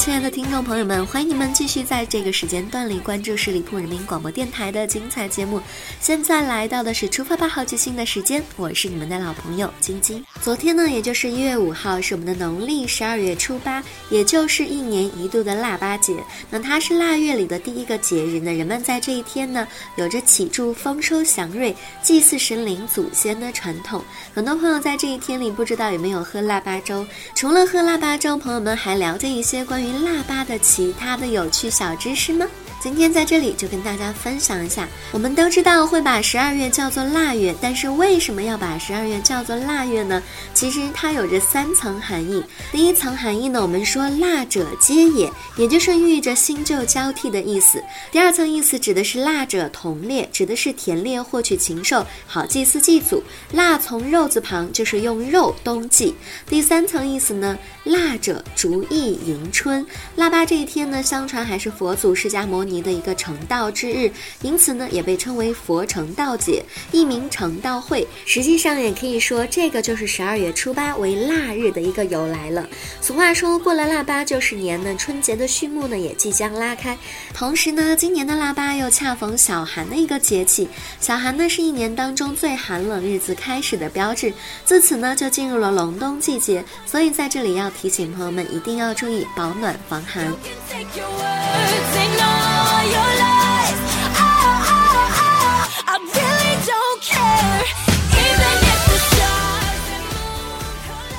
亲爱的。听众朋友们，欢迎你们继续在这个时间段里关注十里铺人民广播电台的精彩节目。现在来到的是出发吧好奇心的时间，我是你们的老朋友晶晶。昨天呢，也就是一月五号，是我们的农历十二月初八，也就是一年一度的腊八节。那它是腊月里的第一个节日呢，人们在这一天呢，有着祈祝丰收祥瑞、祭祀神灵祖先的传统。很多朋友在这一天里，不知道有没有喝腊八粥？除了喝腊八粥，朋友们还了解一些关于腊。八的其他的有趣小知识吗？今天在这里就跟大家分享一下。我们都知道会把十二月叫做腊月，但是为什么要把十二月叫做腊月呢？其实它有着三层含义。第一层含义呢，我们说腊者皆也，也就是寓意着新旧交替的意思。第二层意思指的是腊者同猎，指的是田猎获取禽兽，好祭祀祭祖。腊从肉字旁，就是用肉冬祭。第三层意思呢，腊者逐意迎春。腊八这一天呢，相传还是佛祖释迦牟尼。尼的一个成道之日，因此呢也被称为佛成道节，一名成道会。实际上也可以说，这个就是十二月初八为腊日的一个由来了。俗话说过了腊八就是年呢，春节的序幕呢也即将拉开。同时呢，今年的腊八又恰逢小寒的一个节气，小寒呢是一年当中最寒冷日子开始的标志，自此呢就进入了隆冬季节。所以在这里要提醒朋友们，一定要注意保暖防寒。your love.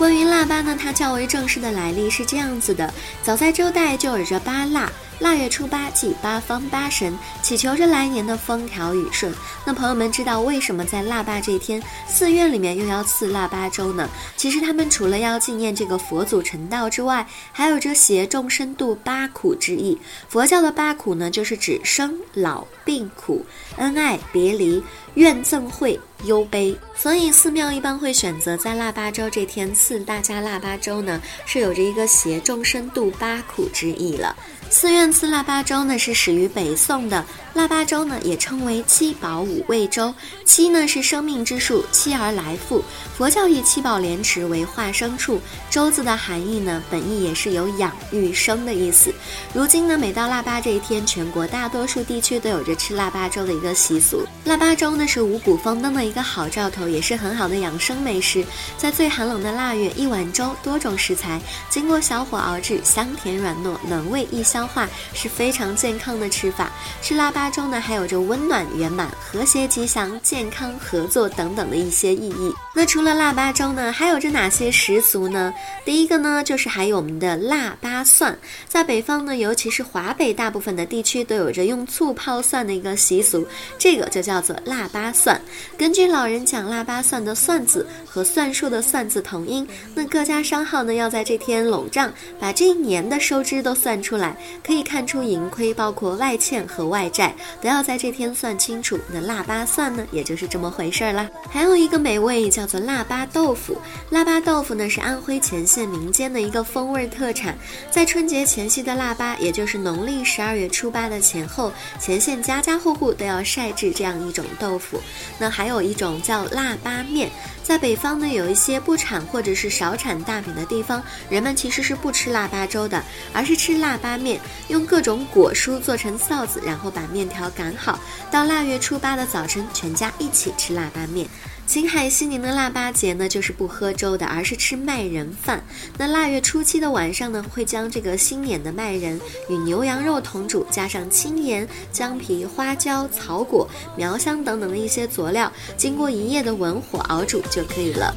关于腊八呢，它较为正式的来历是这样子的：早在周代就有着八腊。腊月初八祭八方八神，祈求着来年的风调雨顺。那朋友们知道为什么在腊八这天，寺院里面又要赐腊八粥呢？其实他们除了要纪念这个佛祖成道之外，还有着携众生度八苦之意。佛教的八苦呢，就是指生老病苦、恩爱别离、怨憎会。忧悲，所以寺庙一般会选择在腊八粥这天赐大家腊八粥呢，是有着一个携众生度八苦之意了。寺院赐腊八粥呢，是始于北宋的。腊八粥呢，也称为七宝五味粥。七呢是生命之树，七而来复。佛教以七宝莲池为化生处。粥字的含义呢，本意也是有养育生的意思。如今呢，每到腊八这一天，全国大多数地区都有着吃腊八粥的一个习俗。腊八粥呢，是五谷丰登的一一个好兆头，也是很好的养生美食。在最寒冷的腊月，一碗粥，多种食材，经过小火熬制，香甜软糯，暖胃易消化，是非常健康的吃法。吃腊八。粥呢还有着温暖、圆满、和谐、吉祥、健康、合作等等的一些意义。那除了腊八粥呢，还有着哪些习俗呢？第一个呢，就是还有我们的腊八蒜。在北方呢，尤其是华北大部分的地区，都有着用醋泡蒜的一个习俗，这个就叫做腊八蒜。根据据老人讲，腊八蒜的“蒜”字和算术的“算”字同音。那各家商号呢，要在这天拢账，把这一年的收支都算出来，可以看出盈亏，包括外欠和外债。都要在这天算清楚。那腊八蒜呢，也就是这么回事儿啦。还有一个美味叫做腊八豆腐。腊八豆腐呢是安徽乾县民间的一个风味特产。在春节前夕的腊八，也就是农历十二月初八的前后，乾县家家户户都要晒制这样一种豆腐。那还有一一种叫腊八面。在北方呢，有一些不产或者是少产大米的地方，人们其实是不吃腊八粥的，而是吃腊八面，用各种果蔬做成臊子，然后把面条擀好，到腊月初八的早晨，全家一起吃腊八面。青海西宁的腊八节呢，就是不喝粥的，而是吃麦仁饭。那腊月初七的晚上呢，会将这个新碾的麦仁与牛羊肉同煮，加上青盐、姜皮、花椒、草果、苗香等等的一些佐料，经过一夜的文火熬煮就可以了。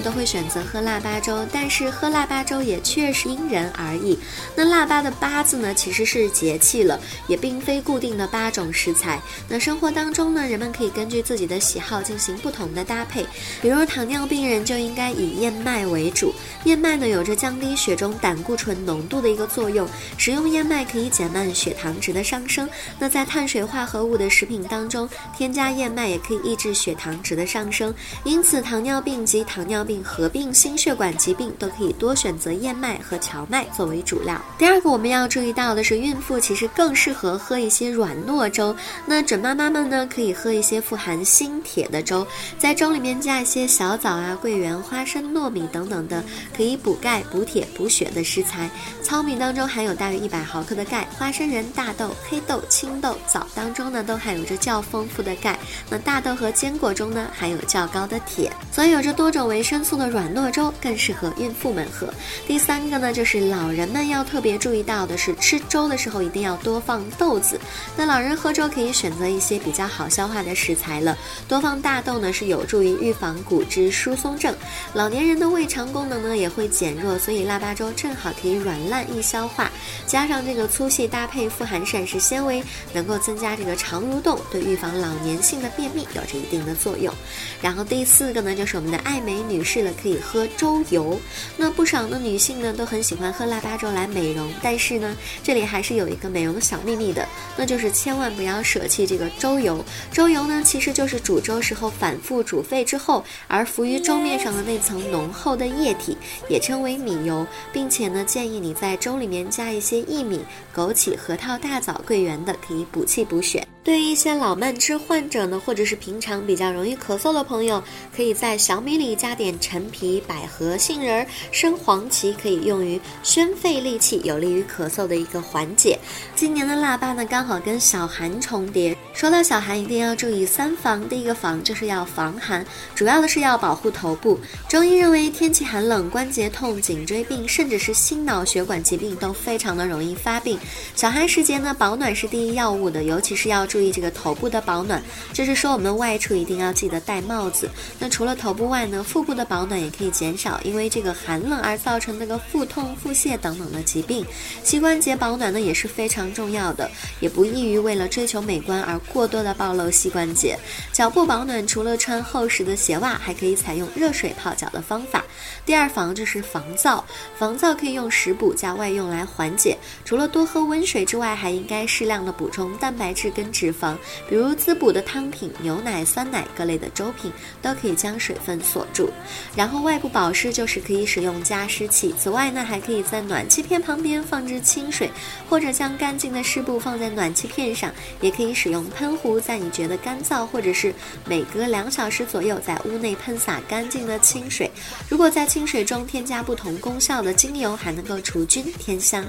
都会选择喝腊八粥，但是喝腊八粥也确实因人而异。那腊八的八字呢，其实是节气了，也并非固定的八种食材。那生活当中呢，人们可以根据自己的喜好进行不同的搭配。比如糖尿病人就应该以燕麦为主，燕麦呢有着降低血中胆固醇浓度的一个作用，食用燕麦可以减慢血糖值的上升。那在碳水化合物的食品当中，添加燕麦也可以抑制血糖值的上升。因此，糖尿病及糖尿病合并心血管疾病都可以多选择燕麦和荞麦作为主料。第二个我们要注意到的是，孕妇其实更适合喝一些软糯粥。那准妈妈们呢，可以喝一些富含锌、铁的粥，在粥里面加一些小枣啊、桂圆、花生、糯米等等的，可以补钙、补铁、补血的食材。糙米当中含有大约一百毫克的钙，花生仁、大豆、黑豆、青豆、枣当中呢，都含有着较丰富的钙。那大豆和坚果中呢，含有较高的铁，所以有着多种维维生素的软糯粥更适合孕妇们喝。第三个呢，就是老人们要特别注意到的是，吃粥的时候一定要多放豆子。那老人喝粥可以选择一些比较好消化的食材了，多放大豆呢是有助于预防骨质疏松症。老年人的胃肠功能呢也会减弱，所以腊八粥正好可以软烂易消化，加上这个粗细搭配，富含膳食纤维，能够增加这个肠蠕动，对预防老年性的便秘有着一定的作用。然后第四个呢，就是我们的爱美女士了，可以喝粥油。那不少的女性呢，都很喜欢喝腊八粥来美容，但是呢，这里还是有一个美容小秘密的，那就是千万不要舍弃这个粥油。粥油呢，其实就是煮粥时候反复煮沸之后，而浮于粥面上的那层浓厚的液体，也称为米油，并且呢，建议你在粥里面加一些薏米、枸杞、核桃、大枣、桂圆的，可以补气补血。对于一些老慢支患者呢，或者是平常比较容易咳嗽的朋友，可以在小米里加点陈皮、百合、杏仁、生黄芪，可以用于宣肺利气，有利于咳嗽的一个缓解。今年的腊八呢，刚好跟小寒重叠。说到小寒，一定要注意三防。第一个防就是要防寒，主要的是要保护头部。中医认为，天气寒冷，关节痛、颈椎病，甚至是心脑血管疾病都非常的容易发病。小寒时节呢，保暖是第一要务的，尤其是要注注意这个头部的保暖。就是说，我们外出一定要记得戴帽子。那除了头部外呢，腹部的保暖也可以减少，因为这个寒冷而造成那个腹痛、腹泻等等的疾病。膝关节保暖呢也是非常重要的，也不宜于为了追求美观而。过多的暴露膝关节，脚部保暖除了穿厚实的鞋袜，还可以采用热水泡脚的方法。第二防就是防燥，防燥可以用食补加外用来缓解。除了多喝温水之外，还应该适量的补充蛋白质跟脂肪，比如滋补的汤品、牛奶、酸奶各类的粥品都可以将水分锁住。然后外部保湿就是可以使用加湿器。此外呢，还可以在暖气片旁边放置清水，或者将干净的湿布放在暖气片上，也可以使用。喷壶在你觉得干燥，或者是每隔两小时左右在屋内喷洒干净的清水。如果在清水中添加不同功效的精油，还能够除菌添香。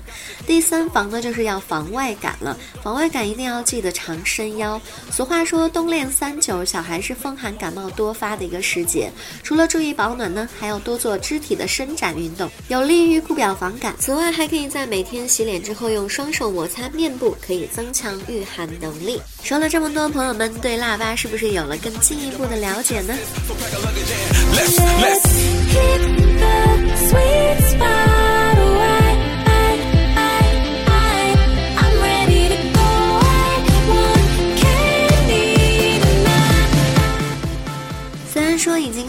第三防呢，就是要防外感了。防外感一定要记得常伸腰。俗话说冬练三九，小孩是风寒感冒多发的一个时节。除了注意保暖呢，还要多做肢体的伸展运动，有利于固表防感。此外，还可以在每天洗脸之后用双手摩擦面部，可以增强御寒能力。说了这么多，朋友们对腊八是不是有了更进一步的了解呢？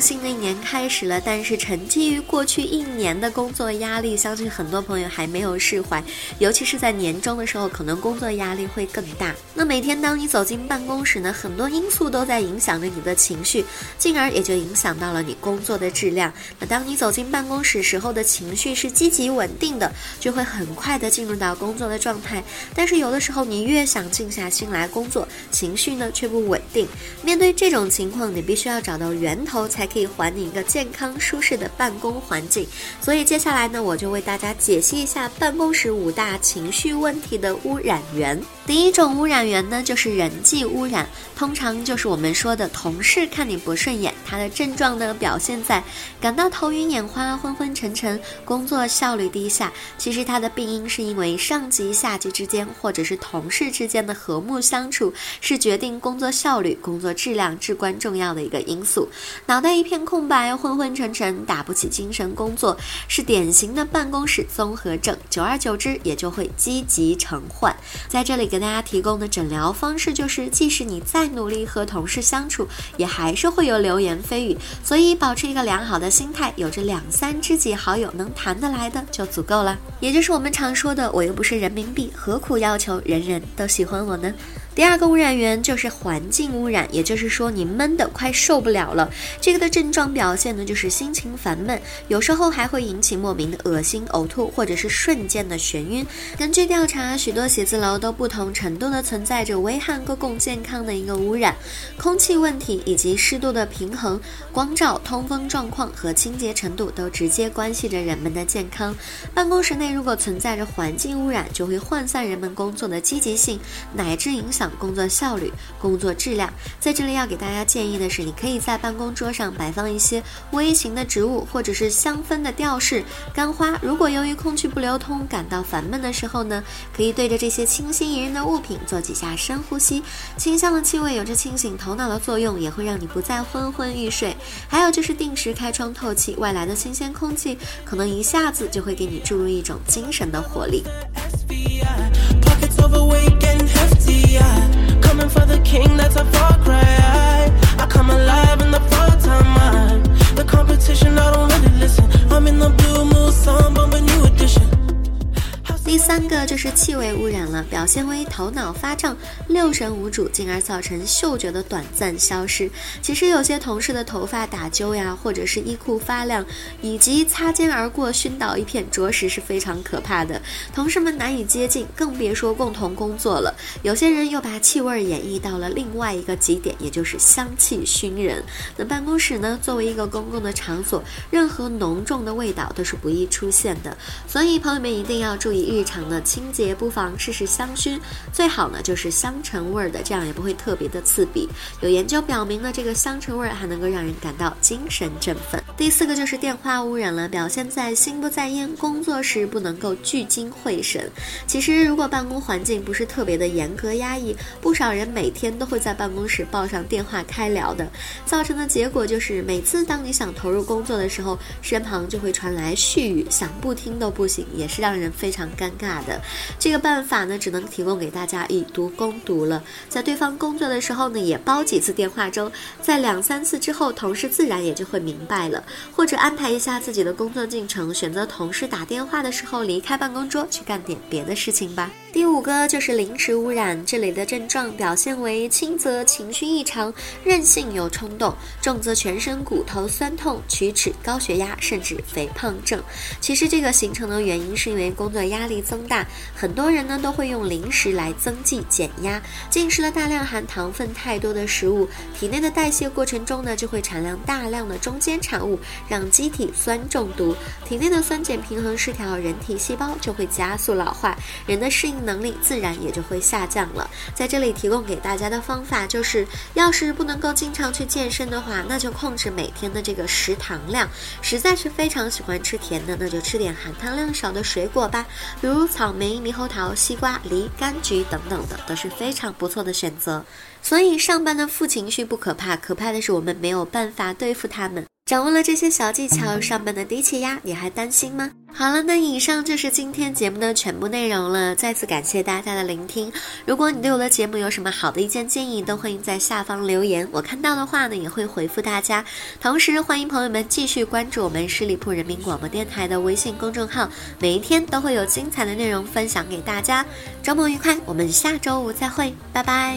经一年开始了，但是沉积于过去一年的工作压力，相信很多朋友还没有释怀，尤其是在年终的时候，可能工作压力会更大。那每天当你走进办公室呢，很多因素都在影响着你的情绪，进而也就影响到了你工作的质量。那当你走进办公室时候的情绪是积极稳定的，就会很快的进入到工作的状态。但是有的时候你越想静下心来工作，情绪呢却不稳定。面对这种情况，你必须要找到源。头才可以还你一个健康舒适的办公环境，所以接下来呢，我就为大家解析一下办公室五大情绪问题的污染源。第一种污染源呢，就是人际污染，通常就是我们说的同事看你不顺眼。它的症状呢，表现在感到头晕眼花、昏昏沉沉、工作效率低下。其实它的病因是因为上级下级之间或者是同事之间的和睦相处，是决定工作效率、工作质量至关重要的一个因素。脑袋一片空白，昏昏昏沉沉，打不起精神工作，是典型的办公室综合症。久而久之，也就会积极成患。在这里给大家提供的诊疗方式就是，即使你再努力和同事相处，也还是会有流言蜚语。所以，保持一个良好的心态，有着两三知己好友能谈得来的就足够了。也就是我们常说的，我又不是人民币，何苦要求人人都喜欢我呢？第二个污染源就是环境污染，也就是说你闷得快受不了了。这个的症状表现呢，就是心情烦闷，有时候还会引起莫名的恶心、呕吐，或者是瞬间的眩晕。根据调查，许多写字楼都不同程度的存在着危害公共健康的一个污染，空气问题以及湿度的平衡、光照、通风状况和清洁程度都直接关系着人们的健康。办公室内如果存在着环境污染，就会涣散人们工作的积极性，乃至影响。工作效率、工作质量，在这里要给大家建议的是，你可以在办公桌上摆放一些微型的植物，或者是香氛的吊饰、干花。如果由于空气不流通感到烦闷的时候呢，可以对着这些清新宜人的物品做几下深呼吸。清香的气味有着清醒头脑的作用，也会让你不再昏昏欲睡。还有就是定时开窗透气，外来的新鲜空气可能一下子就会给你注入一种精神的活力。50, yeah. Coming for the king. 气味污染了，表现为头脑发胀、六神无主，进而造成嗅觉的短暂消失。其实有些同事的头发打揪呀，或者是衣裤发亮，以及擦肩而过熏倒一片，着实是非常可怕的。同事们难以接近，更别说共同工作了。有些人又把气味演绎到了另外一个极点，也就是香气熏人。那办公室呢，作为一个公共的场所，任何浓重的味道都是不易出现的。所以朋友们一定要注意日。日常的清洁也不妨试试香薰，最好呢就是香橙味儿的，这样也不会特别的刺鼻。有研究表明呢，这个香橙味儿还能够让人感到精神振奋。第四个就是电话污染了，表现在心不在焉，工作时不能够聚精会神。其实如果办公环境不是特别的严格压抑，不少人每天都会在办公室抱上电话开聊的，造成的结果就是每次当你想投入工作的时候，身旁就会传来絮语，想不听都不行，也是让人非常尴。尬的这个办法呢，只能提供给大家以毒攻毒了。在对方工作的时候呢，也煲几次电话粥，在两三次之后，同事自然也就会明白了。或者安排一下自己的工作进程，选择同事打电话的时候离开办公桌，去干点别的事情吧。第五个就是零食污染，这里的症状表现为轻则情绪异常、任性有冲动，重则全身骨头酸痛、龋齿、高血压，甚至肥胖症。其实这个形成的原因是因为工作压力增大，很多人呢都会用零食来增剂减压，进食了大量含糖分太多的食物，体内的代谢过程中呢就会产量大量的中间产物让机体酸中毒，体内的酸碱平衡失调，人体细胞就会加速老化，人的适应。能力自然也就会下降了。在这里提供给大家的方法就是，要是不能够经常去健身的话，那就控制每天的这个食糖量。实在是非常喜欢吃甜的，那就吃点含糖量少的水果吧，比如草莓、猕猴桃、西瓜、梨、柑橘等等的，都是非常不错的选择。所以上班的负情绪不可怕，可怕的是我们没有办法对付他们。掌握了这些小技巧，上班的低气压你还担心吗？好了，那以上就是今天节目的全部内容了。再次感谢大家的聆听。如果你对我的节目有什么好的意见建议，都欢迎在下方留言，我看到的话呢也会回复大家。同时，欢迎朋友们继续关注我们十里铺人民广播电台的微信公众号，每一天都会有精彩的内容分享给大家。周末愉快，我们下周五再会，拜拜。